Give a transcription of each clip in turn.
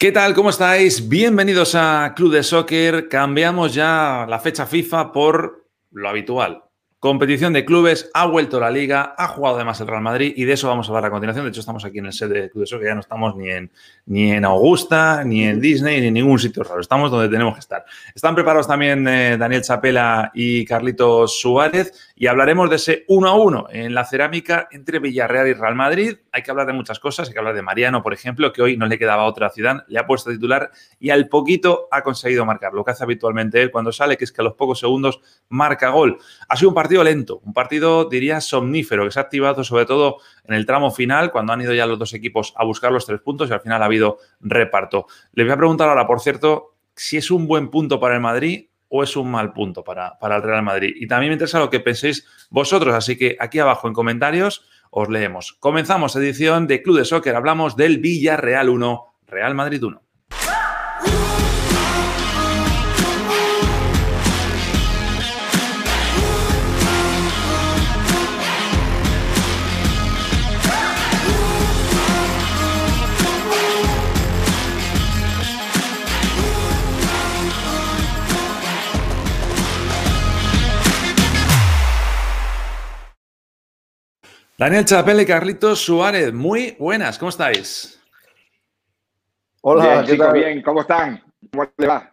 ¿Qué tal? ¿Cómo estáis? Bienvenidos a Club de Soccer. Cambiamos ya la fecha FIFA por lo habitual, Competición de clubes, ha vuelto la liga, ha jugado además el Real Madrid y de eso vamos a hablar a continuación. De hecho, estamos aquí en el set de Club de que ya no estamos ni en, ni en Augusta, ni en Disney, ni en ningún sitio raro. Estamos donde tenemos que estar. Están preparados también eh, Daniel Chapela y Carlitos Suárez y hablaremos de ese 1 a 1 en la cerámica entre Villarreal y Real Madrid. Hay que hablar de muchas cosas, hay que hablar de Mariano, por ejemplo, que hoy no le quedaba otra ciudad, le ha puesto titular y al poquito ha conseguido marcar, lo que hace habitualmente él cuando sale, que es que a los pocos segundos marca gol. Ha sido un partido lento, un partido, diría, somnífero, que se ha activado sobre todo en el tramo final, cuando han ido ya los dos equipos a buscar los tres puntos y al final ha habido reparto. Le voy a preguntar ahora, por cierto, si es un buen punto para el Madrid o es un mal punto para, para el Real Madrid. Y también me interesa lo que penséis vosotros, así que aquí abajo en comentarios os leemos. Comenzamos edición de Club de Soccer, hablamos del Villarreal 1, Real Madrid 1. Daniel Chapelle y Carlitos Suárez, muy buenas, ¿cómo estáis? Hola, bien, chicos, bien, ¿cómo están? ¿Cómo le va?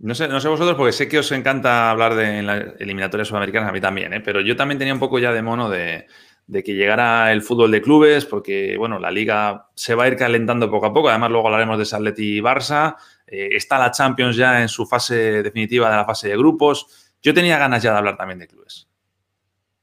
No sé, no sé vosotros, porque sé que os encanta hablar de la eliminatoria sudamericana, a mí también, ¿eh? pero yo también tenía un poco ya de mono de, que llegara el fútbol de clubes, porque bueno, la liga se va a ir calentando poco a poco. Además, luego hablaremos de Sarleti y Barça. Eh, está la Champions ya en su fase definitiva de la fase de grupos. Yo tenía ganas ya de hablar también de clubes.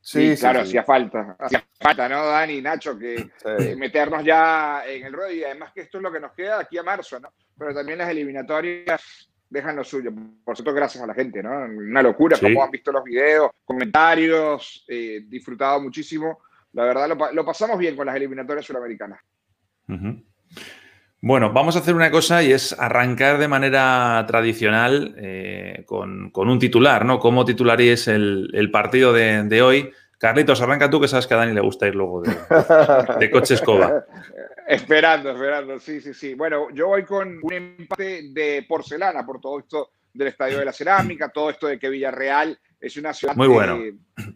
Sí, claro, hacía falta. Hacía falta, ¿no, Dani, Nacho? Que eh, meternos ya en el rollo y además que esto es lo que nos queda aquí a marzo, ¿no? Pero también las eliminatorias dejan lo suyo. Por cierto, gracias a la gente, ¿no? Una locura, como han visto los videos, comentarios, eh, disfrutado muchísimo. La verdad, lo, pasamos bien con las eliminatorias suramericanas. Bueno, vamos a hacer una cosa y es arrancar de manera tradicional eh, con, un titular, ¿no? ¿Cómo titularíais el, el partido de, de, hoy? Carlitos, arranca tú que sabes que a Dani le gusta ir luego de, coche escoba. esperando, esperando, sí, sí, sí. Bueno, yo voy con un empate de porcelana por todo esto del Estadio de la Cerámica, todo esto de que Villarreal es una ciudad muy, bueno.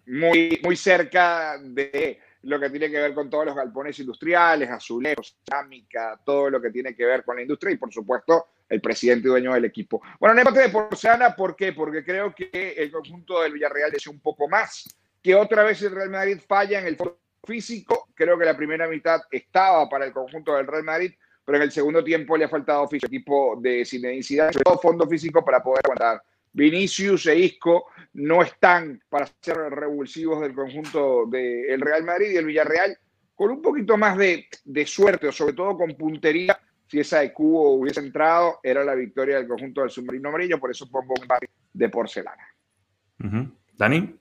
muy, muy cerca de lo que tiene que ver con todos los galpones industriales, azulejos, cerámica, todo lo que tiene que ver con la industria y, por supuesto, el presidente y dueño del equipo. Bueno, empate de porcelana, ¿por qué? Porque creo que el conjunto del Villarreal desea un poco más que otra vez el Real Madrid falla en el físico. Creo que la primera mitad estaba para el conjunto del Real Madrid, pero en el segundo tiempo le ha faltado físico, equipo de sin sobre todo fondo físico para poder aguantar. Vinicius e Isco no están para ser revulsivos del conjunto del Real Madrid y el Villarreal con un poquito más de, suerte o sobre todo con puntería. Si esa de Cubo hubiese entrado, era la victoria del conjunto del submarino amarillo, por eso pongo un par de porcelana. Dani.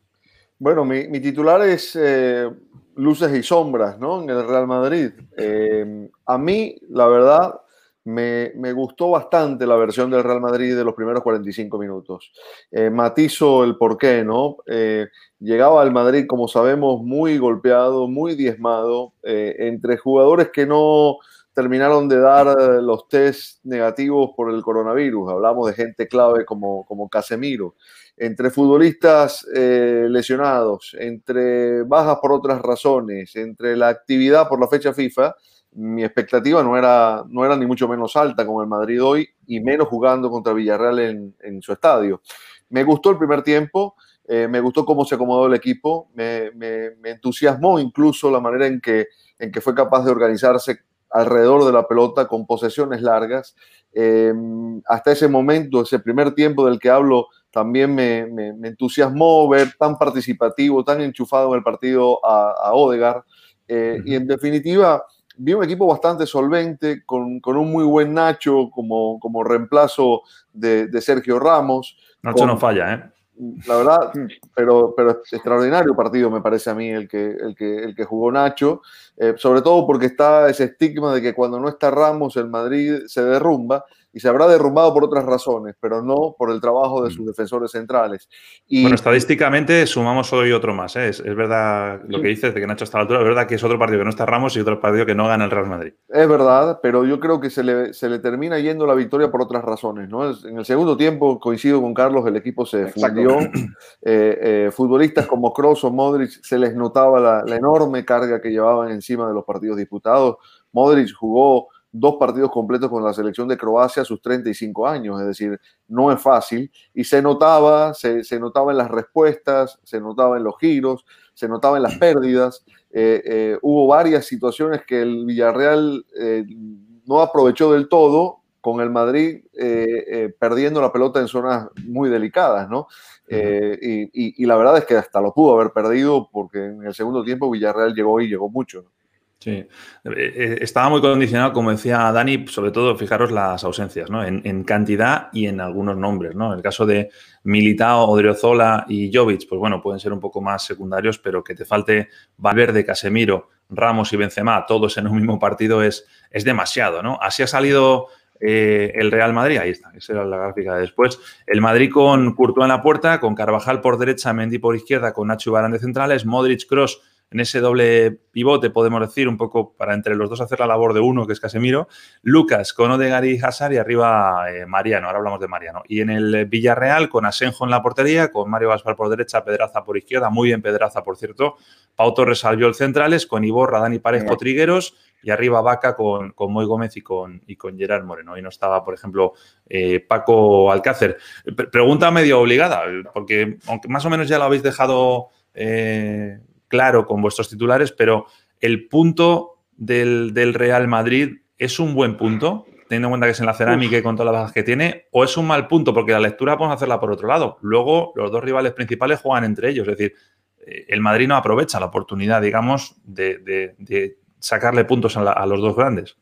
Bueno, mi, titular es eh, luces y sombras, ¿no? En el Real Madrid. Eh, a mí, la verdad, me, gustó bastante la versión del Real Madrid de los primeros 45 minutos. Eh, matizo el porqué, ¿no? llegaba al Madrid, como sabemos, muy golpeado, muy diezmado, entre jugadores que no terminaron de dar los test negativos por el coronavirus. Hablamos de gente clave como, Casemiro entre futbolistas eh, lesionados, entre bajas por otras razones, entre la actividad por la fecha FIFA, mi expectativa no era, no era ni mucho menos alta con el Madrid hoy y menos jugando contra Villarreal en, su estadio. Me gustó el primer tiempo, eh, me gustó cómo se acomodó el equipo, me, entusiasmó incluso la manera en que, en que fue capaz de organizarse alrededor de la pelota con posesiones largas. Eh, hasta ese momento, ese primer tiempo del que hablo, también me, entusiasmó ver tan participativo, tan enchufado en el partido a, a Odegar. Eh, y en definitiva, vi un equipo bastante solvente, con, un muy buen Nacho como, como reemplazo de, Sergio Ramos. Nacho no falla, ¿eh? La verdad, pero, pero extraordinario partido me parece a mí el que, el que, el que jugó Nacho, eh, sobre todo porque está ese estigma de que cuando no está Ramos el Madrid se derrumba y se habrá derrumbado por otras razones, pero no por el trabajo de sus mm. defensores centrales. Y, bueno, estadísticamente sumamos hoy otro más. ¿eh? Es, verdad lo que dices de que Nacho está a la altura, es verdad que es otro partido que no está Ramos y otro partido que no gana el Real Madrid. Es verdad, pero yo creo que se le, se le termina yendo la victoria por otras razones. ¿no? En el segundo tiempo, coincido con Carlos, el equipo se fundió. Eh, eh, futbolistas como Kroos o Modric se les notaba la, la enorme carga que llevaban encima de los partidos disputados. Modric jugó dos partidos completos con la selección de Croacia a sus 35 años, es decir, no es fácil. Y se notaba, se, notaba en las respuestas, se notaba en los giros, se notaba en las pérdidas. Eh, eh, hubo varias situaciones que el Villarreal eh, no aprovechó del todo, con el Madrid perdiendo la pelota en zonas muy delicadas, ¿no? y, y, la verdad es que hasta lo pudo haber perdido porque en el segundo tiempo Villarreal llegó y llegó mucho. ¿no? Sí, eh, eh, estaba muy condicionado, como decía Dani, sobre todo, fijaros las ausencias, ¿no? En, cantidad y en algunos nombres, ¿no? En el caso de Militao, Odriozola y Jovic, pues bueno, pueden ser un poco más secundarios, pero que te falte Valverde, Casemiro, Ramos y Benzema, todos en un mismo partido es, es demasiado, ¿no? Así ha salido eh, el Real Madrid, ahí está, esa era la gráfica de después. El Madrid con Courtois en la puerta, con Carvajal por derecha, Mendy por izquierda, con Nacho Barán de centrales, Modric, Cross en ese doble pivote, podemos decir, un poco para entre los dos hacer la labor de uno, que es Casemiro. Lucas con Odegaard y Hazard y arriba eh, Mariano, ahora hablamos de Mariano. Y en el Villarreal con Asenjo en la portería, con Mario Gaspar por derecha, Pedraza por izquierda, muy bien Pedraza, por cierto. Pau Torres el centrales, con Iborra, Dani Parejo, Trigueros y arriba Vaca con, con Moy Gómez y con, y con Gerard Moreno. Y no estaba, por ejemplo, eh, Paco Alcácer. Pregunta medio obligada, porque aunque más o menos ya lo habéis dejado eh, claro con vuestros titulares, pero el punto del, Real Madrid es un buen punto, teniendo en cuenta que es en la cerámica y con todas las bajas que tiene, o es un mal punto, porque la lectura podemos hacerla por otro lado. Luego, los dos rivales principales juegan entre ellos, es decir, eh, el Madrid no aprovecha la oportunidad, digamos, de, sacarle puntos a, los dos grandes.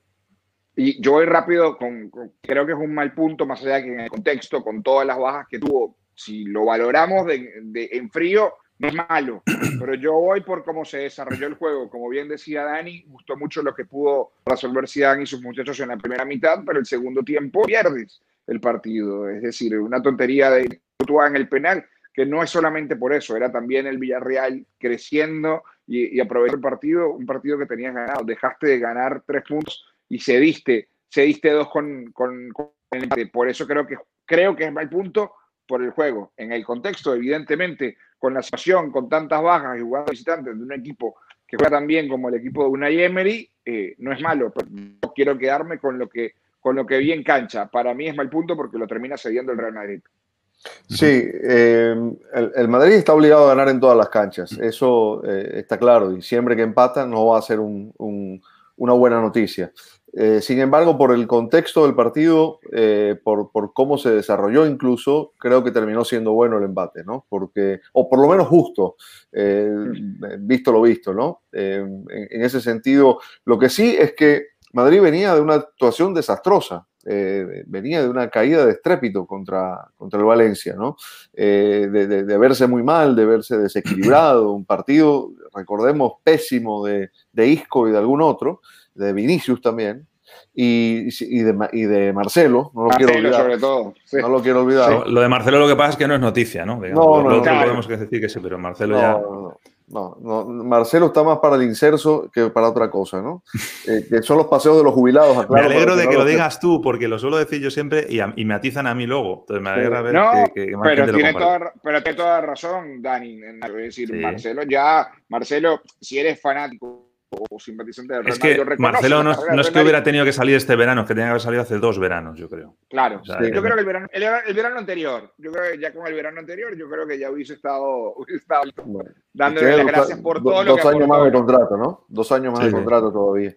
Y yo voy rápido, con, creo que es un mal punto, más allá de que en el contexto, con todas las bajas que tuvo, si lo valoramos en frío, no es malo, pero yo voy por cómo se desarrolló el juego. Como bien decía Dani, gustó mucho lo que pudo resolver Zidane y sus muchachos en la primera mitad, pero el segundo tiempo pierdes el partido. Es decir, una tontería de en el penal, que no es solamente por eso, era también el Villarreal creciendo y, y aprovechó el partido, un partido que tenías ganado. Dejaste de ganar tres puntos y cediste, cediste dos con, con, con el empate. Por eso creo que, creo que es mal punto por el juego. En el contexto, evidentemente, con la situación, con tantas bajas y jugadores visitantes de un equipo que juega tan bien como el equipo de Unai Emery, eh, no es malo, pero no quiero quedarme con lo que con lo que vi en cancha. Para mí es mal punto porque lo termina cediendo el Real Madrid. Sí, eh, el, Madrid está obligado a ganar en todas las canchas, eso eh, está claro, y siempre que empata no va a ser una buena noticia. Eh, sin embargo, por el contexto del partido, eh, por, cómo se desarrolló incluso, creo que terminó siendo bueno el empate, ¿no? Porque, o por lo menos justo, eh, visto lo visto, ¿no? En, ese sentido, lo que sí es que Madrid venía de una actuación desastrosa, venía de una caída de estrépito contra, contra el Valencia, ¿no? De, verse muy mal, de verse desequilibrado, un partido, recordemos, pésimo de, de Isco y de algún otro de Vinicius también, y, y, de, y de, Marcelo, no lo quiero olvidar. sobre todo. No lo quiero olvidar. lo de Marcelo lo que pasa es que no es noticia, ¿no? no, no, podemos decir que sí, pero Marcelo ya... No, no, Marcelo está más para el inserso que para otra cosa, ¿no? Eh, que son los paseos de los jubilados. me alegro de que, lo digas tú, porque lo suelo decir yo siempre y, y me atizan a mí luego. Entonces me alegra ver que, que pero, tiene toda, pero tiene toda razón, Dani. Es decir, Marcelo ya, Marcelo, si eres fanático o simpatizante del Es que Marcelo no, es que hubiera tenido que salir este verano, que tenía que haber salido hace dos veranos, yo creo. Claro, yo creo que el verano, el, verano, anterior, yo creo que ya con el verano anterior, yo creo que ya hubiese estado, dándole las gracias por todo lo que Dos años más de contrato, ¿no? Dos años más de contrato todavía.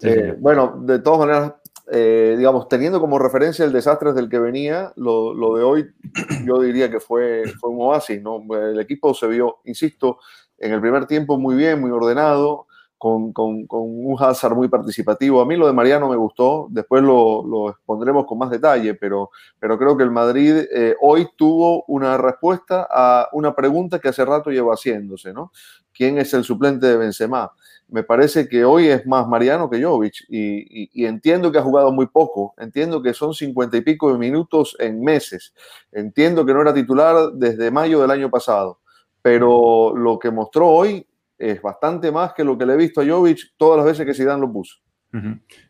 Eh, bueno, de todas maneras, eh, digamos, teniendo como referencia el desastre del que venía, lo, lo, de hoy yo diría que fue, fue un oasis, ¿no? El equipo se vio, insisto, en el primer tiempo muy bien, muy ordenado, con, un Hazard muy participativo. A mí lo de Mariano me gustó, después lo, expondremos con más detalle, pero, pero creo que el Madrid eh, hoy tuvo una respuesta a una pregunta que hace rato lleva haciéndose, ¿no? ¿Quién es el suplente de Benzema? Me parece que hoy es más Mariano que Jovic y, y entiendo que ha jugado muy poco, entiendo que son cincuenta y pico de minutos en meses, entiendo que no era titular desde mayo del año pasado, pero lo que mostró hoy es bastante más que lo que le he visto a Jovic todas las veces que Zidane lo puso.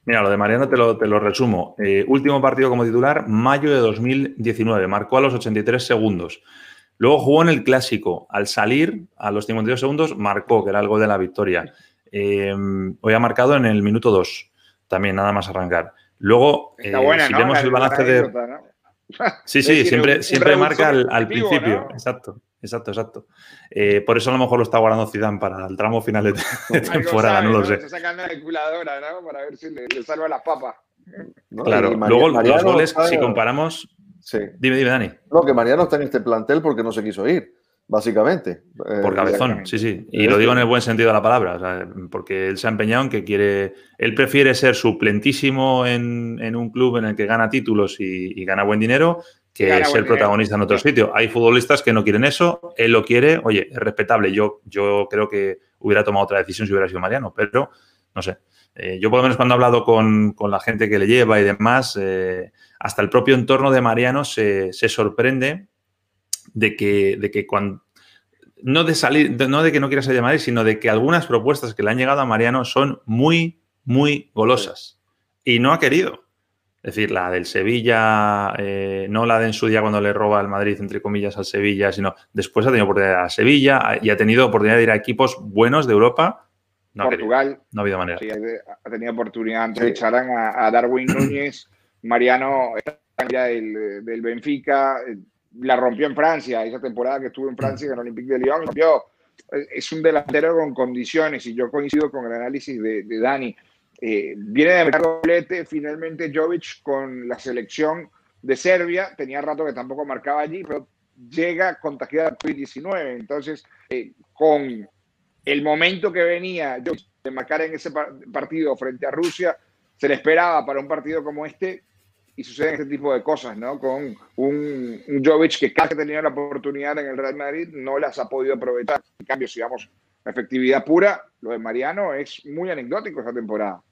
Mira, lo de Mariano te lo, te lo resumo. Eh, último partido como titular, mayo de 2019. Marcó a los 83 segundos. Luego jugó en el clásico. Al salir, a los 52 segundos, marcó, que era el gol de la victoria. Eh, hoy ha marcado en el minuto 2. También, nada más arrancar. Luego, eh, si vemos el balance de. Sí, sí, siempre, siempre marca al, principio. Exacto. Exacto, exacto. Eh, por eso a lo mejor lo está guardando Zidane para el tramo final de, temporada, no lo sé. Está sacando la calculadora, ¿no? Para ver si le, salva la papa. Claro, luego los goles, si comparamos... Sí. Dime, dime, Dani. No, que Mariano está en este plantel porque no se quiso ir, básicamente. Por eh, cabezón, sí, sí. Y lo digo en el buen sentido de la palabra, porque él se ha empeñado en que quiere... Él prefiere ser suplentísimo en, un club en el que gana títulos y gana buen dinero que ser protagonista en otro sitio. Hay futbolistas que no quieren eso, él lo quiere, oye, es respetable. Yo, yo creo que hubiera tomado otra decisión si hubiera sido Mariano, pero no sé. Eh, yo por lo menos cuando he hablado con, la gente que le lleva y demás, eh, hasta el propio entorno de Mariano se, sorprende de que, de que cuando... No de salir, no de que no quiera salir de Madrid, sino de que algunas propuestas que le han llegado a Mariano son muy, muy golosas. Y no ha querido. Es decir, la del Sevilla, eh, no la de en su día cuando le roba el Madrid, entre comillas, al Sevilla, sino después ha tenido oportunidad de ir a Sevilla y ha tenido oportunidad de ir a equipos buenos de Europa. No Portugal. no ha habido manera. Sí, ha tenido oportunidad antes de echar a, Darwin Núñez. Mariano del, del Benfica, eh, la rompió en Francia, esa temporada que estuvo en Francia en el Olympique de Lyon, rompió. Es un delantero con condiciones y yo coincido con el análisis de, de Dani eh, viene de meter doblete finalmente Jovic con la selección de Serbia. Tenía rato que tampoco marcaba allí, pero llega contagiada de COVID-19. Entonces, eh, con el momento que venía de marcar en ese partido frente a Rusia, se le esperaba para un partido como este y suceden este tipo de cosas, ¿no? Con un, un Jovic que casi tenía la oportunidad en el Real Madrid, no las ha podido aprovechar. En cambio, si vamos a efectividad pura, lo de Mariano es muy anecdótico esta temporada.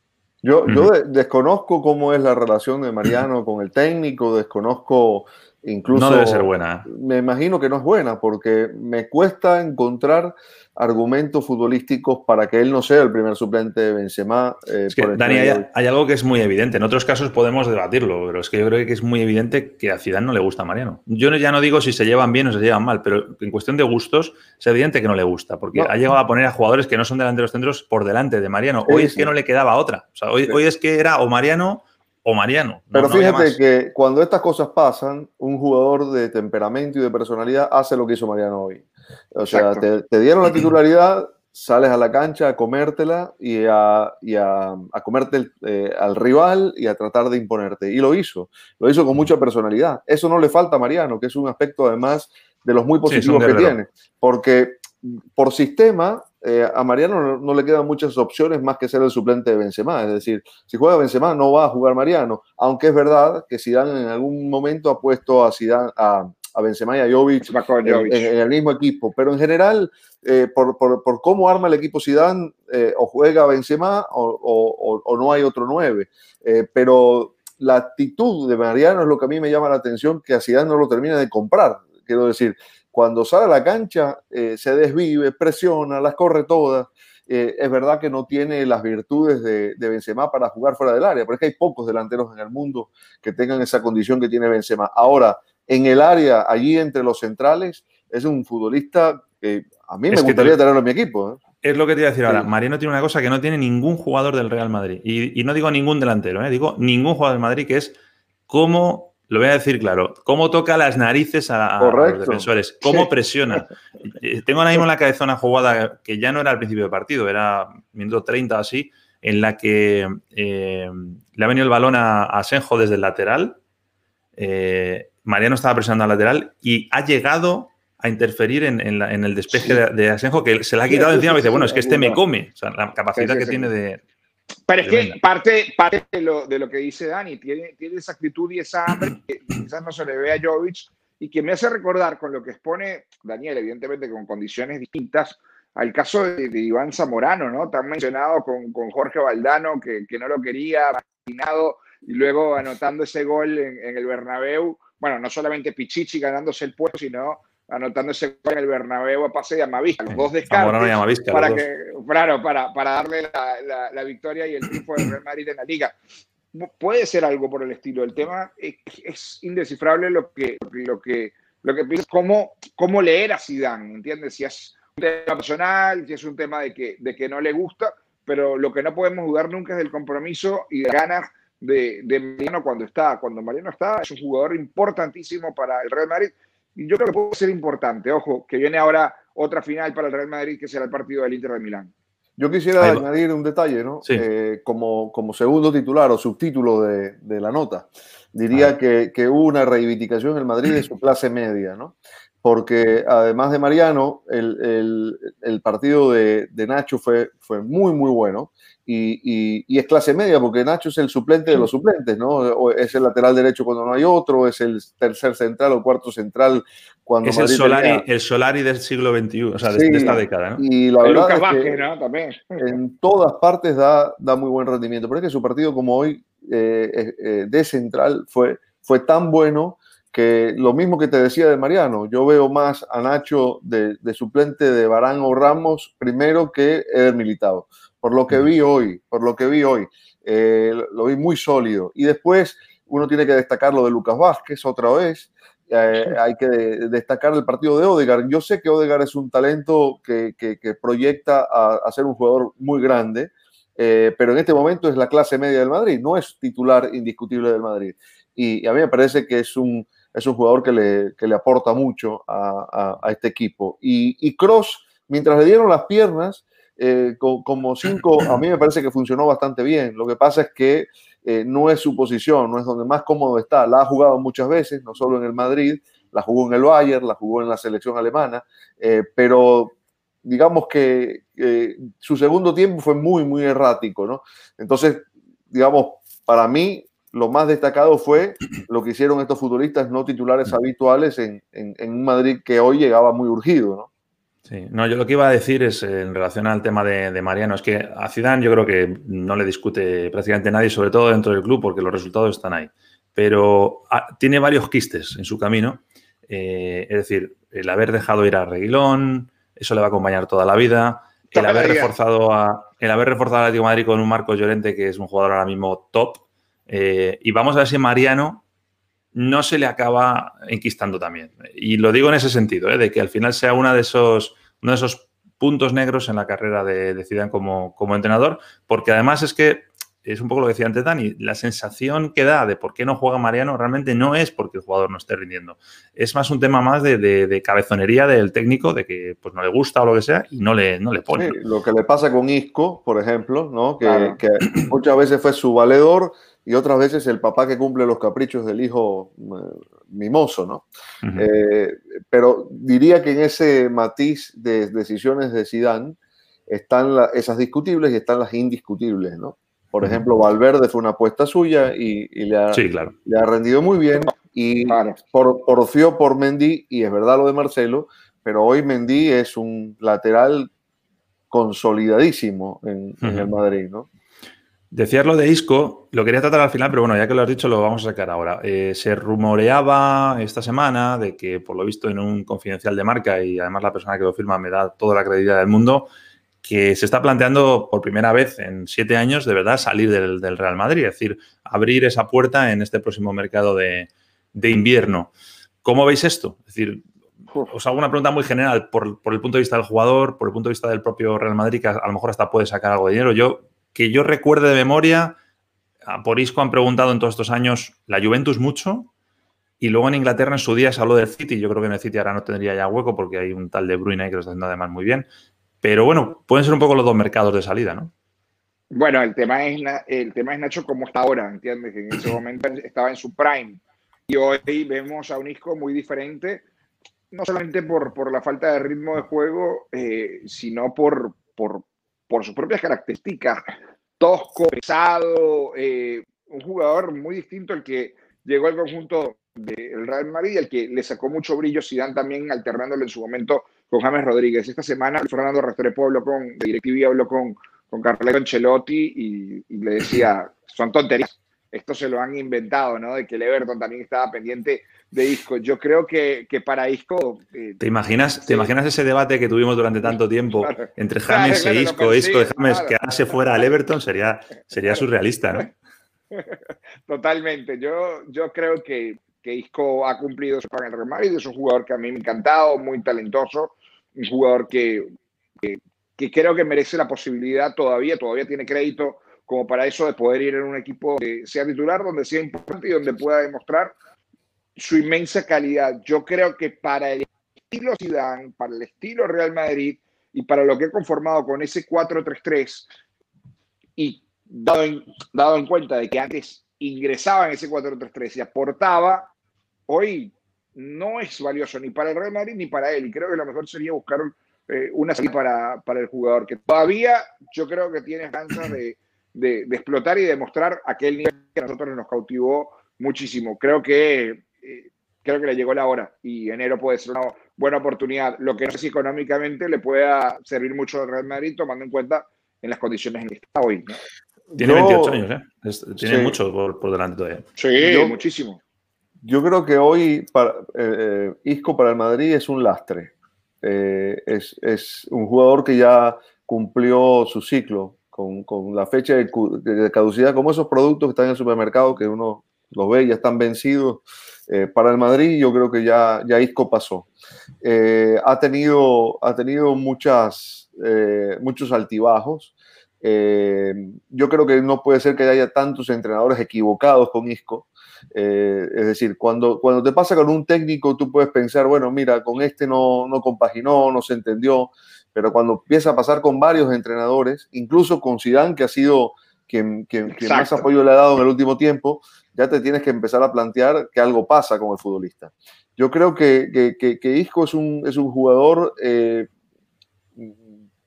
Yo, yo desconozco cómo es la relación de Mariano con el técnico, desconozco incluso... No debe ser buena. ¿eh? Me imagino que no es buena porque me cuesta encontrar argumentos futbolísticos para que él no sea el primer suplente de Benzema. Eh, Dani, hay, algo que es muy evidente. En otros casos podemos debatirlo, pero es que yo creo que es muy evidente que a Zidane no le gusta a Mariano. Yo ya no digo si se llevan bien o se llevan mal, pero en cuestión de gustos es evidente que no le gusta, porque ha llegado a poner a jugadores que no son delanteros centros por delante de Mariano. Hoy es que no le quedaba otra. hoy, hoy es que era o Mariano o Mariano. Pero fíjate que cuando estas cosas pasan, un jugador de temperamento y de personalidad hace lo que hizo Mariano hoy. O sea, te, dieron la titularidad, sales a la cancha a comértela y a, a, comerte eh, al rival y a tratar de imponerte. Y lo hizo, lo hizo con mucha personalidad. Eso no le falta a Mariano, que es un aspecto además de los muy positivos que tiene. Porque por sistema, eh, a Mariano no, le quedan muchas opciones más que ser el suplente de Benzema. Es decir, si juega Benzema, no va a jugar Mariano. Aunque es verdad que Zidane en algún momento ha puesto a, Zidane, a, a Benzema y a Jovic, en, el mismo equipo. Pero en general, eh, por, por, cómo arma el equipo Zidane, eh, o juega Benzema o, o, no hay otro nueve. Eh, pero la actitud de Mariano es lo que a mí me llama la atención, que a Zidane no lo termina de comprar. Quiero decir, cuando sale a la cancha, se desvive, presiona, las corre todas. es verdad que no tiene las virtudes de, de, Benzema para jugar fuera del área, pero es que hay pocos delanteros en el mundo que tengan esa condición que tiene Benzema. Ahora, en el área, allí entre los centrales, es un futbolista que a mí me gustaría tenerlo en mi equipo. ¿eh? Es lo que te iba a decir ahora. Mariano tiene una cosa que no tiene ningún jugador del Real Madrid. Y, no digo ningún delantero, ¿eh? digo ningún jugador del Madrid, que es cómo, lo voy a decir claro, cómo toca las narices a, los defensores, cómo presiona. Eh, tengo ahora mismo en la cabeza una jugada que ya no era al principio del partido, era minuto 30 o así, en la que le ha venido el balón a, a desde el lateral. Mariano estaba presionando al lateral y ha llegado a interferir en, el despeje de, Asenjo, que se le ha quitado encima y dice, bueno, es que este me come. O sea, la capacidad que tiene de. Pero es que parte, parte de, lo, de, lo, que dice Dani, tiene, tiene esa actitud y esa hambre que quizás no se le ve a Jovic y que me hace recordar con lo que expone Daniel, evidentemente con condiciones distintas, al caso de, Iván Zamorano, ¿no? Tan mencionado con, con Jorge Valdano, que, que, no lo quería, marginado, y luego anotando ese gol en, en, el Bernabéu. Bueno, no solamente Pichichi ganándose el puesto, sino gol en el Bernabéu a pase de Amavisca, los dos descartes, para, que, claro, para, para darle la, la, victoria y el triunfo del Real Madrid en la Liga. Puede ser algo por el estilo. El tema es, es indescifrable lo que, lo que, lo que piensas, cómo, cómo leer a Zidane, ¿entiendes? Si es un tema personal, si es un tema de que, de que no le gusta, pero lo que no podemos dudar nunca es del compromiso y de ganas de, de Mariano cuando está. Cuando Mariano está, es un jugador importantísimo para el Real Madrid yo creo que puede ser importante. Ojo, que viene ahora otra final para el Real Madrid, que será el partido del Inter de Milán. Yo quisiera añadir un detalle, ¿no? Eh, como, como segundo titular o subtítulo de, de la nota. Diría que, que, hubo una reivindicación en el Madrid de su clase media, ¿no? Porque además de Mariano, el, el, el partido de, de, Nacho fue, fue muy, muy bueno y, es clase media, porque Nacho es el suplente de los suplentes, ¿no? es el lateral derecho cuando no hay otro, es el tercer central o cuarto central cuando... Es el Solari, el Solari del siglo XXI, o sea, de, esta década, ¿no? Y la verdad es que También. en todas partes da, da muy buen rendimiento, pero es que su partido como hoy eh, eh, de central fue, fue tan bueno que lo mismo que te decía de Mariano, yo veo más a Nacho de, de suplente de Barán o Ramos primero que Eder Militado por lo que vi hoy, por lo que vi hoy. Eh, lo vi muy sólido. Y después uno tiene que destacar lo de Lucas Vázquez otra vez. Eh, hay que destacar el partido de Odegar. Yo sé que Odegar es un talento que, proyecta a, ser un jugador muy grande, eh, pero en este momento es la clase media del Madrid, no es titular indiscutible del Madrid. Y, a mí me parece que es un, es un jugador que le, le aporta mucho a, este equipo. Y, y Cross, mientras le dieron las piernas, eh, como cinco, a mí me parece que funcionó bastante bien. Lo que pasa es que eh, no es su posición, no es donde más cómodo está. La ha jugado muchas veces, no solo en el Madrid, la jugó en el Bayern, la jugó en la selección alemana, eh, pero digamos que su segundo tiempo fue muy, muy errático, ¿no? Entonces, digamos, para mí lo más destacado fue lo que hicieron estos futbolistas no titulares habituales en, en, un Madrid que hoy llegaba muy urgido, ¿no? Sí, no, yo lo que iba a decir es en relación al tema de, Mariano, es que a Zidane yo creo que no le discute prácticamente nadie, sobre todo dentro del club, porque los resultados están ahí. Pero ah, tiene varios quistes en su camino. Eh, es decir, el haber dejado ir a Reguilón, eso le va a acompañar toda la vida. El haber reforzado a, el haber reforzado al Atlético Madrid con un Marcos Llorente, que es un jugador ahora mismo top. Eh, y vamos a ver si Mariano no se le acaba enquistando también. Y lo digo en ese sentido, ¿eh? de que al final sea uno de esos, uno de esos puntos negros en la carrera de, de Zidane como, como entrenador, porque además es que es un poco lo que decía antes Dani, la sensación que da de por qué no juega Mariano realmente no es porque el jugador no esté rindiendo. Es más un tema más de, cabezonería del técnico, de que pues no le gusta o lo que sea y no le, no le pone. lo que le pasa con Isco, por ejemplo, ¿no? que, que muchas veces fue su valedor, y otras veces el papá que cumple los caprichos del hijo eh, mimoso, ¿no? Eh, pero diría que en ese matiz de decisiones de Sidán están esas discutibles y están las indiscutibles, ¿no? Por ejemplo, Valverde fue una apuesta suya y, le, ha, le, ha, rendido muy bien y por, porfió por Mendy, y es verdad lo de Marcelo, pero hoy Mendy es un lateral consolidadísimo en, en el Madrid, ¿no? Decías lo de Isco, lo quería tratar al final, pero bueno, ya que lo has dicho, lo vamos a sacar ahora. Eh, se rumoreaba esta semana de que, por lo visto, en un confidencial de marca, y además la persona que lo firma me da toda la credibilidad del mundo, que se está planteando por primera vez en siete años de verdad salir del, Real Madrid, es decir, abrir esa puerta en este próximo mercado de, invierno. ¿Cómo veis esto? Es decir, os hago una pregunta muy general por, por, el punto de vista del jugador, por el punto de vista del propio Real Madrid, que a, a lo mejor hasta puede sacar algo de dinero. Yo que yo recuerde de memoria, por Isco han preguntado en todos estos años la Juventus mucho, y luego en Inglaterra en su día se habló del City. Yo creo que en el City ahora no tendría ya hueco porque hay un tal de Bruyne ahí que lo está haciendo además muy bien. Pero bueno, pueden ser un poco los dos mercados de salida, ¿no? Bueno, el tema es, el tema es Nacho cómo está ahora, ¿entiendes? Que en ese momento estaba en su prime. Y hoy vemos a un Isco muy diferente. no solamente por, por la falta de ritmo de juego, eh, sino por, por, por, sus propias características. Tosco, pesado, eh, un jugador muy distinto al que llegó al conjunto del Real Madrid al que le sacó mucho brillo Zidane también alternándolo en su momento con James Rodríguez. Esta semana Fernando Restrepo habló con, de DirecTV habló con, con Carleto Ancelotti y, y le decía, son tonterías esto se lo han inventado, ¿no? De que el Everton también estaba pendiente de Isco. Yo creo que, que para Isco... Eh, ¿Te, imaginas, ¿Te imaginas ese debate que tuvimos durante tanto tiempo entre James e Isco, Isco de James, que ahora se fuera al Everton? Sería, sería surrealista, ¿no? Totalmente. Yo, yo creo que, que Isco ha cumplido en el Real Madrid. Es un jugador que a mí me ha encantado, muy talentoso. Un jugador que, que, que creo que merece la posibilidad todavía, todavía tiene crédito como para eso de poder ir en un equipo que sea titular, donde sea importante y donde pueda demostrar su inmensa calidad. Yo creo que para el estilo Zidane, para el estilo Real Madrid y para lo que he conformado con ese 4-3-3 y dado en, dado en cuenta de que antes ingresaba en ese 4-3-3 y aportaba, hoy no es valioso ni para el Real Madrid ni para él. Y creo que lo mejor sería buscar eh, una salida para, para el jugador, que todavía yo creo que tiene esperanza de, de, explotar y demostrar aquel nivel que a nosotros nos cautivó muchísimo. Creo que, eh, creo que le llegó la hora y enero puede ser una buena oportunidad. Lo que no sé si económicamente le pueda servir mucho al Real Madrid, tomando en cuenta en las condiciones en que está hoy. Tiene 28 años, ¿eh? tiene mucho por, delante todavía. Sí, muchísimo. Yo creo que hoy para, eh, Isco para el Madrid es un lastre. es, es, un jugador que ya cumplió su ciclo con, la fecha de, caducidad, como esos productos que están en el supermercado que uno los ve ya están vencidos. Eh, para el Madrid yo creo que ya, ya Isco pasó. Eh, ha, tenido, ha tenido muchas, eh, muchos altibajos. yo creo que no puede ser que haya tantos entrenadores equivocados con Isco. Es decir, cuando, cuando te pasa con un técnico, tú puedes pensar, bueno, mira, con este no, no compaginó, no se entendió, pero cuando empieza a pasar con varios entrenadores, incluso con Zidane, que ha sido quien, más apoyo le ha dado en el último tiempo, ya te tienes que empezar a plantear que algo pasa con el futbolista. Yo creo que, que, Isco es un, es un jugador, eh,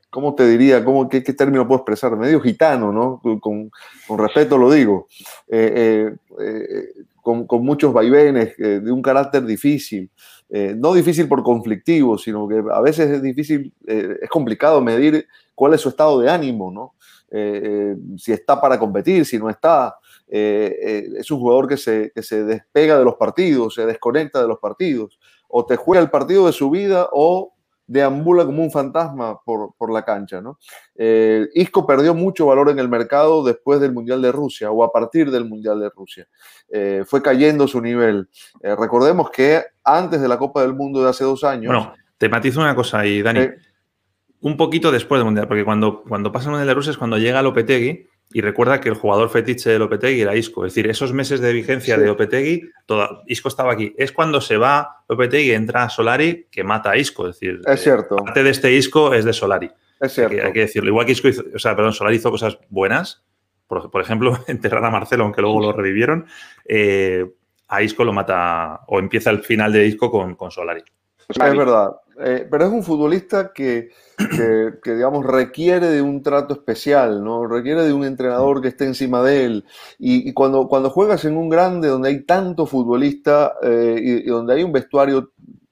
¿cómo te diría? ¿Cómo, qué, término puedo expresar? Medio gitano, ¿no? Con, respeto lo digo. Eh, eh, con, con, muchos vaivenes, de un carácter difícil. Eh, no difícil por conflictivo, sino que a veces es difícil, eh, es complicado medir cuál es su estado de ánimo, ¿no? Eh, si está para competir, si no está. es un jugador que se, que se despega de los partidos, se desconecta de los partidos, o te juega el partido de su vida o deambula como un fantasma por, por la cancha. ¿no? Eh, Isco perdió mucho valor en el mercado después del Mundial de Rusia o a partir del Mundial de Rusia. Eh, fue cayendo su nivel. Eh, recordemos que antes de la Copa del Mundo de hace dos años... Bueno, te matizo una cosa ahí, Dani. un poquito después del Mundial, porque cuando, cuando pasa el Mundial de Rusia es cuando llega Lopetegui y recuerda que el jugador fetiche de Lopetegui era Isco. Es decir, esos meses de vigencia de Lopetegui, toda, Isco estaba aquí. Es cuando se va Lopetegui, entra Solari, que mata a Isco. Es decir, es cierto. Eh, parte de este Isco es de Solari. Es cierto. Hay que, decirlo. Igual que Isco hizo, o sea, perdón, Solari hizo cosas buenas. Por, ejemplo, enterrar a Marcelo, aunque luego lo revivieron. Eh, a Isco lo mata, o empieza el final de Isco con, con Solari. Es verdad. Eh, pero es un futbolista que, que, digamos, requiere de un trato especial, ¿no? Requiere de un entrenador que esté encima de él. Y, cuando, cuando juegas en un grande donde hay tanto futbolista eh, y, donde hay un vestuario,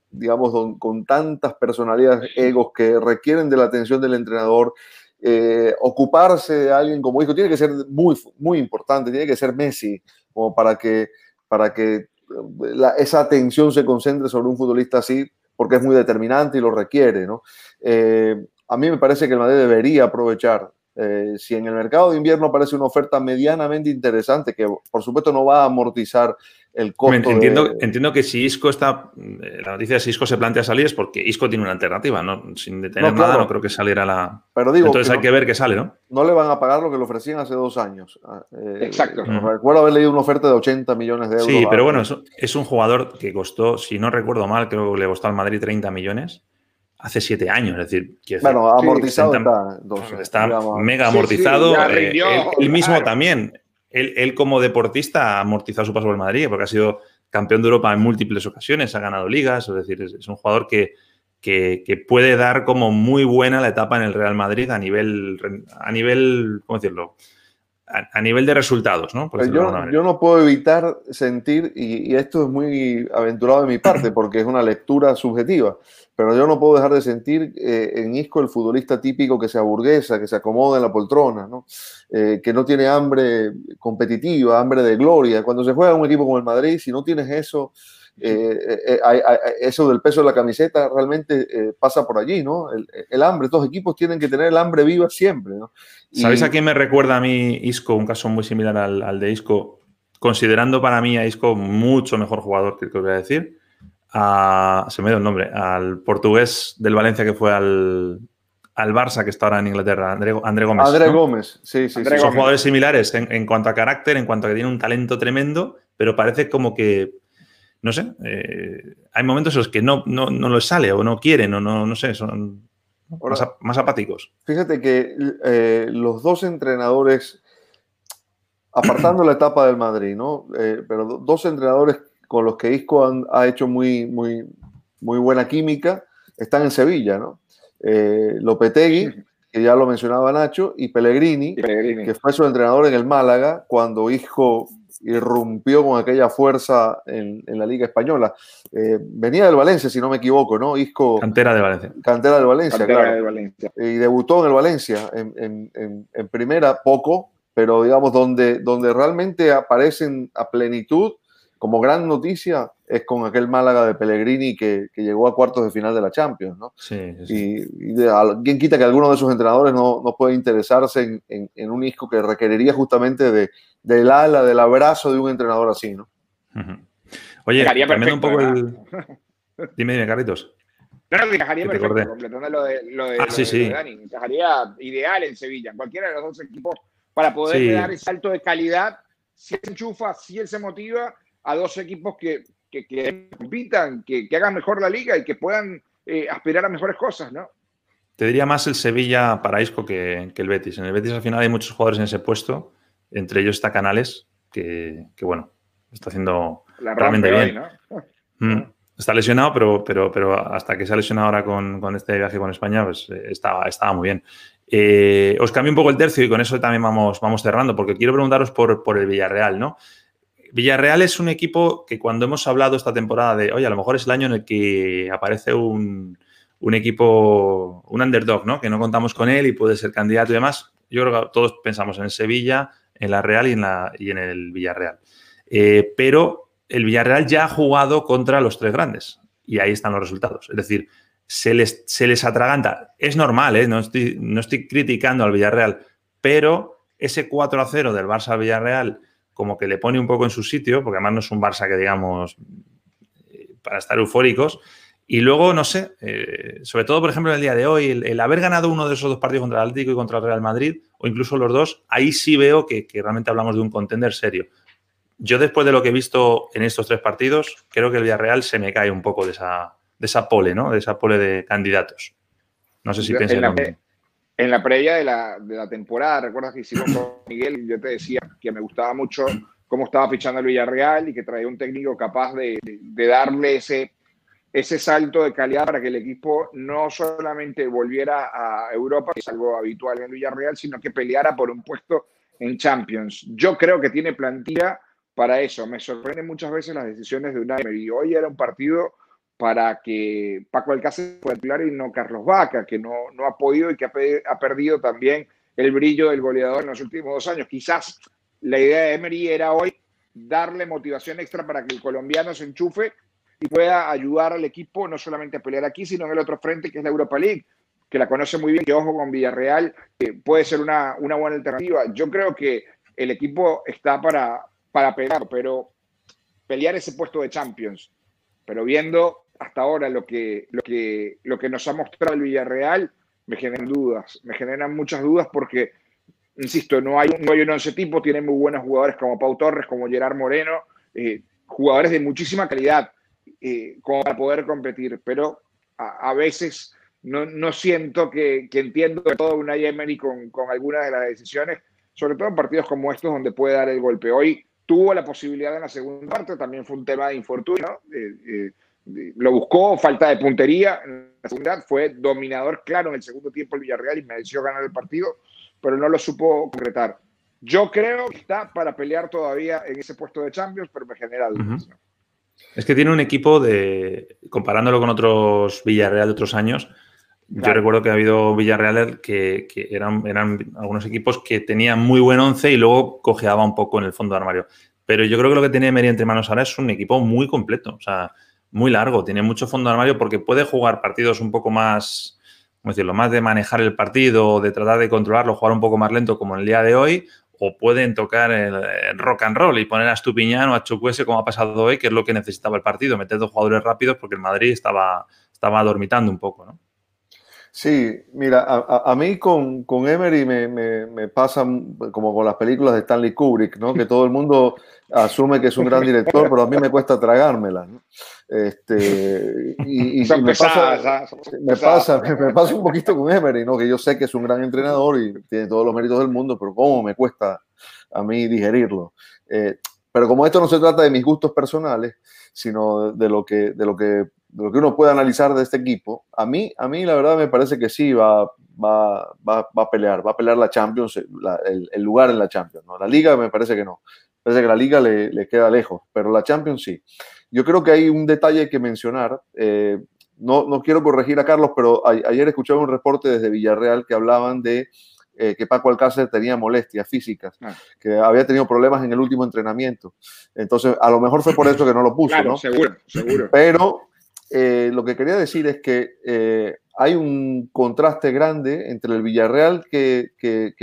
digamos, con tantas personalidades, egos que requieren de la atención del entrenador, eh, ocuparse de alguien como hijo tiene que ser muy, muy importante, tiene que ser Messi, como para que, para que esa atención se concentre sobre un futbolista así, porque es muy determinante y lo requiere. ¿no? Eh, a mí me parece que el Madrid debería aprovechar. Eh, si en el mercado de invierno aparece una oferta medianamente interesante, que por supuesto no va a amortizar el costo. Entiendo, entiendo que si Isco está. Eh, la noticia de si Isco se plantea salir es porque Isco tiene una alternativa, ¿no? Sin detener nada, no creo que saliera la. Pero digo, Entonces hay que ver qué sale, ¿no? No le van a pagar lo que le ofrecían hace dos años. Ah, Exacto. Recuerdo haber leído una oferta de 80 millones de euros. Sí, pero bueno, es, un jugador que costó, si no recuerdo mal, creo que le costó al Madrid 30 millones hace siete años. Es decir, bueno, amortizado está, mega amortizado. Eh, él, mismo también. Él, como deportista ha amortizado su paso por el Madrid porque ha sido campeón de Europa en múltiples ocasiones, ha ganado ligas, es decir, es, un jugador que, que, puede dar como muy buena la etapa en el Real Madrid a nivel, a nivel ¿cómo decirlo? A, nivel de resultados, ¿no? yo, yo, no puedo evitar sentir, y, y, esto es muy aventurado de mi parte, porque es una lectura subjetiva, pero yo no puedo dejar de sentir eh, en Isco el futbolista típico que se aburguesa, que se acomoda en la poltrona, ¿no? Eh, que no tiene hambre competitiva, hambre de gloria. Cuando se juega un equipo como el Madrid, si no tienes eso, eh, eso del peso de la camiseta realmente pasa por allí, ¿no? El, hambre, estos equipos tienen que tener el hambre viva siempre, ¿no? ¿Sabéis a quién me recuerda a mí Isco? Un caso muy similar al, al de Isco, considerando para mí a Isco mucho mejor jugador que, que voy a decir se me dio el nombre, al portugués del Valencia que fue al, al Barça, que está ahora en Inglaterra, André, Gómez. André Gómez, sí, sí. Son jugadores similares en, cuanto a carácter, en cuanto a que tiene un talento tremendo, pero parece como que, no sé, eh, hay momentos en los que no, no, no les sale o no quieren o no, no sé, son más, apáticos. Fíjate que eh, los dos entrenadores, apartando la etapa del Madrid, ¿no? Eh, pero dos entrenadores con los que Isco ha hecho muy, muy, muy buena química, están en Sevilla, ¿no? Eh, Lopetegui, que ya lo mencionaba Nacho, y Pellegrini, que fue su entrenador en el Málaga cuando Isco irrumpió con aquella fuerza en, la Liga Española. Eh, venía del Valencia, si no me equivoco, ¿no? Isco. Cantera de Valencia. Cantera del Valencia, claro. Valencia. Y debutó en el Valencia, en, en, primera, poco, pero digamos, donde, donde realmente aparecen a plenitud como gran noticia es con aquel Málaga de Pellegrini que, llegó a cuartos de final de la Champions, ¿no? Sí, Y, alguien quita que alguno de sus entrenadores no, no puede interesarse en, un disco que requeriría justamente de, del ala, del abrazo de un entrenador así, ¿no? Oye, cambiando un poco el... Dime, dime, Carlitos. No, no, encajaría perfecto, completando lo de, lo de, ah, sí, sí. Dani. Encajaría ideal en Sevilla, cualquiera de los dos equipos, para poder dar el salto de calidad. Si él se enchufa, si él se motiva, a dos equipos que, que, compitan, que, hagan mejor la liga y que puedan eh, aspirar a mejores cosas, ¿no? Te diría más el Sevilla para Isco que, el Betis. En el Betis al final hay muchos jugadores en ese puesto, entre ellos está Canales, que, bueno, está haciendo realmente bien. Mm. Está lesionado, pero, pero, pero hasta que se ha lesionado ahora con, este viaje con España, pues eh, estaba, estaba muy bien. Eh, os cambio un poco el tercio y con eso también vamos, vamos cerrando, porque quiero preguntaros por, por el Villarreal, ¿no? Villarreal es un equipo que cuando hemos hablado esta temporada de, oye, a lo mejor es el año en el que aparece un, equipo, un underdog, ¿no? Que no contamos con él y puede ser candidato y demás. Yo creo que todos pensamos en Sevilla, en la Real y en, la, y en el Villarreal. Eh, pero el Villarreal ya ha jugado contra los tres grandes y ahí están los resultados. Es decir, se les, se les atraganta. Es normal, ¿eh? no, estoy, no estoy criticando al Villarreal, pero ese 4 a 0 del Barça al Villarreal como que le pone un poco en su sitio, porque además no es un Barça que digamos para estar eufóricos. Y luego, no sé, eh, sobre todo, por ejemplo, en el día de hoy, el, haber ganado uno de esos dos partidos contra el Atlético y contra el Real Madrid, o incluso los dos, ahí sí veo que, realmente hablamos de un contender serio. Yo, después de lo que he visto en estos tres partidos, creo que el Villarreal se me cae un poco de esa, de esa pole, ¿no? De esa pole de candidatos. No sé si piensas lo mismo en la previa de la, de la, temporada, recuerdas que hicimos con Miguel, yo te decía que me gustaba mucho cómo estaba fichando el Villarreal y que traía un técnico capaz de, de, darle ese, ese salto de calidad para que el equipo no solamente volviera a Europa, que es algo habitual en el Villarreal, sino que peleara por un puesto en Champions. Yo creo que tiene plantilla para eso. Me sorprenden muchas veces las decisiones de Unai Emery. Hoy era un partido para que Paco Alcácer pueda titular y no Carlos Vaca, que no, no ha podido y que ha, perdido también el brillo del goleador en los últimos dos años. Quizás la idea de Emery era hoy darle motivación extra para que el colombiano se enchufe y pueda ayudar al equipo no solamente a pelear aquí, sino en el otro frente que es la Europa League, que la conoce muy bien, que ojo con Villarreal, que puede ser una, una buena alternativa. Yo creo que el equipo está para, para pelear, pero pelear ese puesto de Champions. Pero viendo hasta ahora lo que, lo que, lo que nos ha mostrado el Villarreal me generan dudas, me generan muchas dudas porque, insisto, no hay, no hay un once tipo, tiene muy buenos jugadores como Pau Torres, como Gerard Moreno, eh, jugadores de muchísima calidad eh, como para poder competir, pero a, veces no, no, siento que, que entiendo todo una Emery con, con algunas de las decisiones, sobre todo en partidos como estos donde puede dar el golpe. Hoy tuvo la posibilidad en la segunda parte, también fue un tema de infortunio, lo buscó, falta de puntería en la segunda, fue dominador claro en el segundo tiempo el Villarreal y mereció ganar el partido, pero no lo supo concretar. Yo creo que está para pelear todavía en ese puesto de Champions, pero me genera dudas. Es que tiene un equipo de, comparándolo con otros Villarreal de otros años, yo recuerdo que ha habido Villarreal que, eran, eran, algunos equipos que tenían muy buen once y luego cojeaba un poco en el fondo de armario. Pero yo creo que lo que tiene Meri entre manos ahora es un equipo muy completo, o sea, muy largo, tiene mucho fondo armario porque puede jugar partidos un poco más, ¿cómo decirlo?, más de manejar el partido, de tratar de controlarlo, jugar un poco más lento como en el día de hoy, o pueden tocar el, rock and roll y poner a Stupiñán o a Chukwese como ha pasado hoy, que es lo que necesitaba el partido, meter dos jugadores rápidos porque el Madrid estaba, estaba dormitando un poco, ¿no? Sí, mira, a, mí con, con Emery me, me, pasa como con las películas de Stanley Kubrick, ¿no? Que todo el mundo asume que es un gran director, pero a mí me cuesta tragármela, ¿no? Este, y, me, pasa, me, pasa, me, pasa, un poquito con Emery, ¿no? Que yo sé que es un gran entrenador y tiene todos los méritos del mundo, pero cómo me cuesta a mí digerirlo. Eh, pero como esto no se trata de mis gustos personales, sino de lo que, de lo que lo que uno puede analizar de este equipo, a mí, a mí la verdad me parece que sí va, va, va, a pelear, va a pelear la Champions, el, lugar en la Champions. ¿no? La Liga me parece que no, parece que la Liga le, le, queda lejos, pero la Champions sí. Yo creo que hay un detalle que mencionar. Eh, no, no, quiero corregir a Carlos, pero ayer escuchaba un reporte desde Villarreal que hablaban de eh, que Paco Alcácer tenía molestias físicas, ah. que había tenido problemas en el último entrenamiento. Entonces, a lo mejor fue por eso que no lo puso, claro, ¿no? Seguro, seguro. Pero eh, lo que quería decir es que eh, hay un contraste grande entre el Villarreal que,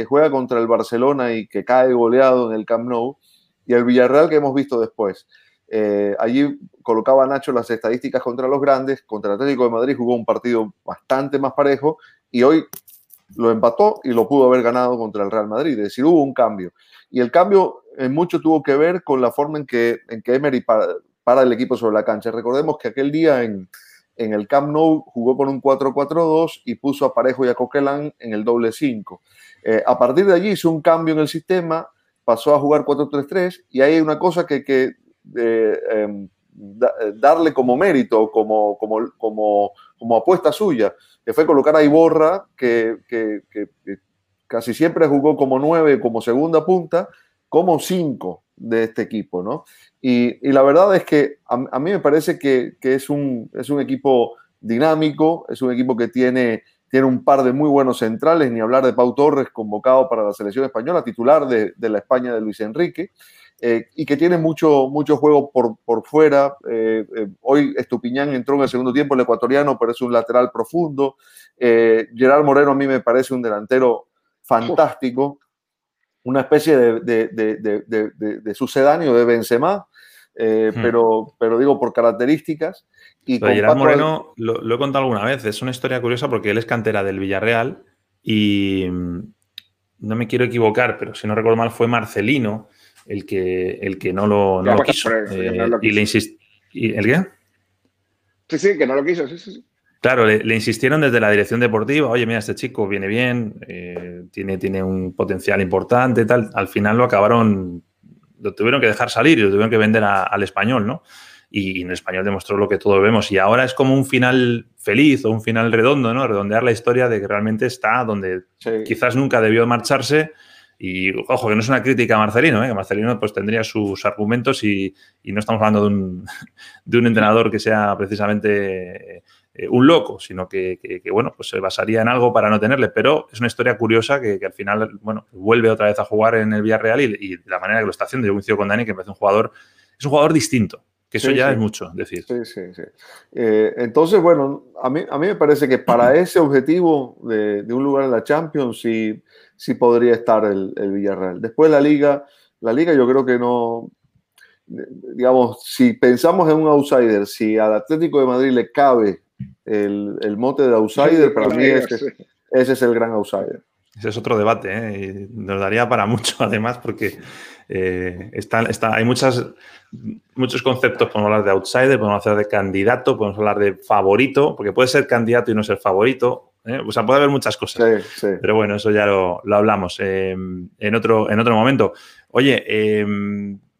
juega contra el Barcelona y que cae goleado en el Camp Nou y el Villarreal que hemos visto después. Eh, allí colocaba Nacho las estadísticas contra los grandes, contra el Atlético de Madrid jugó un partido bastante más parejo y hoy lo empató y lo pudo haber ganado contra el Real Madrid. Es decir, hubo un cambio. Y el cambio en mucho tuvo que ver con la forma en que, en que Emery para el equipo sobre la cancha. Recordemos que aquel día en, el Camp Nou jugó con un 4-4-2 y puso a Parejo y a Coquelin en el doble 5. Eh, a partir de allí hizo un cambio en el sistema, pasó a jugar 4-3-3 y hay una cosa que, que eh, em, darle como mérito, como, como, como, como, apuesta suya, que fue colocar a Iborra, que, que, que casi siempre jugó como 9, como segunda punta, como 5 de este equipo, ¿no? Y, la verdad es que a, mí me parece que, es, un, es un equipo dinámico, es un equipo que tiene, tiene un par de muy buenos centrales, ni hablar de Pau Torres, convocado para la selección española, titular de, la España de Luis Enrique, eh, y que tiene mucho, mucho juego por, por fuera. Eh, eh, hoy Estupiñán entró en el segundo tiempo, el ecuatoriano, pero es un lateral profundo. Gerard Moreno a mí me parece un delantero fantástico una especie de, sucedáneo de Benzema, eh, hmm. pero, pero digo por características. Y Gerard Moreno, lo, he contado alguna vez, es una historia curiosa porque él es cantera del Villarreal y mm, no me quiero equivocar, pero si no recuerdo mal fue Marcelino el que, el que no lo, no quiso. Eh, y le. ¿El qué? Sí, sí, que no lo quiso, sí, sí. sí. Claro, le, insistieron desde la dirección deportiva, oye, mira, este chico viene bien, eh, tiene, tiene un potencial importante, tal. Al final lo acabaron, lo tuvieron que dejar salir y lo tuvieron que vender al español, ¿no? Y, en el español demostró lo que todos vemos. Y ahora es como un final feliz o un final redondo, ¿no? Redondear la historia de que realmente está donde quizás nunca debió marcharse. Y ojo, que no es una crítica a Marcelino, ¿eh? que Marcelino pues tendría sus argumentos y, y no estamos hablando de un, de un entrenador que sea precisamente eh, un loco, sino que, bueno, pues se basaría en algo para no tenerle. Pero es una historia curiosa que, al final, bueno, vuelve otra vez a jugar en el Villarreal y, y la manera que lo está haciendo. Yo coincido con Dani que me parece un jugador, es un jugador distinto. Que eso ya es mucho decir. Sí, sí, sí. Eh, entonces, bueno, a mí, a mí me parece que para ese objetivo de, un lugar en la Champions sí, sí podría estar el, el Villarreal. Después la Liga, la Liga yo creo que no, digamos, si pensamos en un outsider, si al Atlético de Madrid le cabe el, mote de outsider, para mí ese, es el gran outsider. Ese es otro debate, ¿eh? nos daría para mucho además, porque eh, está, hay muchas, muchos conceptos. Podemos hablar de outsider, podemos hablar de candidato, podemos hablar de favorito, porque puede ser candidato y no ser favorito. ¿eh? O sea, puede haber muchas cosas. Pero bueno, eso ya lo, hablamos en, otro, en otro momento. Oye,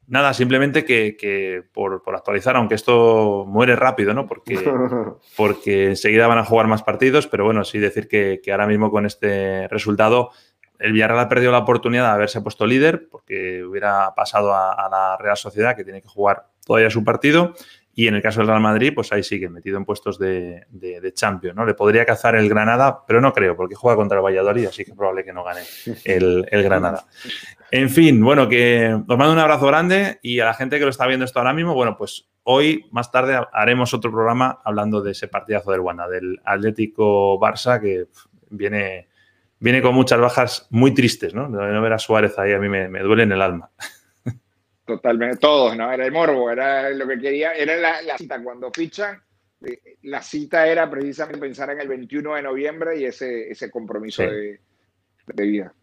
nada, simplemente que, por, actualizar, aunque esto muere rápido, ¿no? Porque, porque enseguida van a jugar más partidos, pero bueno, sí decir que, ahora mismo con este resultado el Villarreal ha perdido la oportunidad de haberse puesto líder porque hubiera pasado a, la Real Sociedad que tiene que jugar todavía su partido y en el caso del Real Madrid, pues ahí sigue metido en puestos de, de, Champions, ¿no? Le podría cazar el Granada, pero no creo, porque juega contra el Valladolid, así que es probable que no gane el, el Granada. En fin, bueno, que os mando un abrazo grande y a la gente que lo está viendo esto ahora mismo, bueno, pues hoy, más tarde, haremos otro programa hablando de ese partidazo del Wanda, del Atlético Barça, que viene, viene con muchas bajas muy tristes, ¿no? De no ver a Suárez ahí a mí me, me duele en el alma. Totalmente, todos, ¿no? Era el morbo, era lo que quería, era la, cita. Cuando fichan, eh, la cita era precisamente pensar en el 21 de noviembre y ese, ese compromiso de, vida.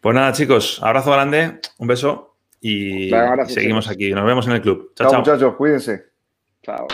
Pues nada, chicos, abrazo grande, un beso y seguimos aquí. Nos vemos en el club. Chao, chao, muchachos, cuídense. Chao.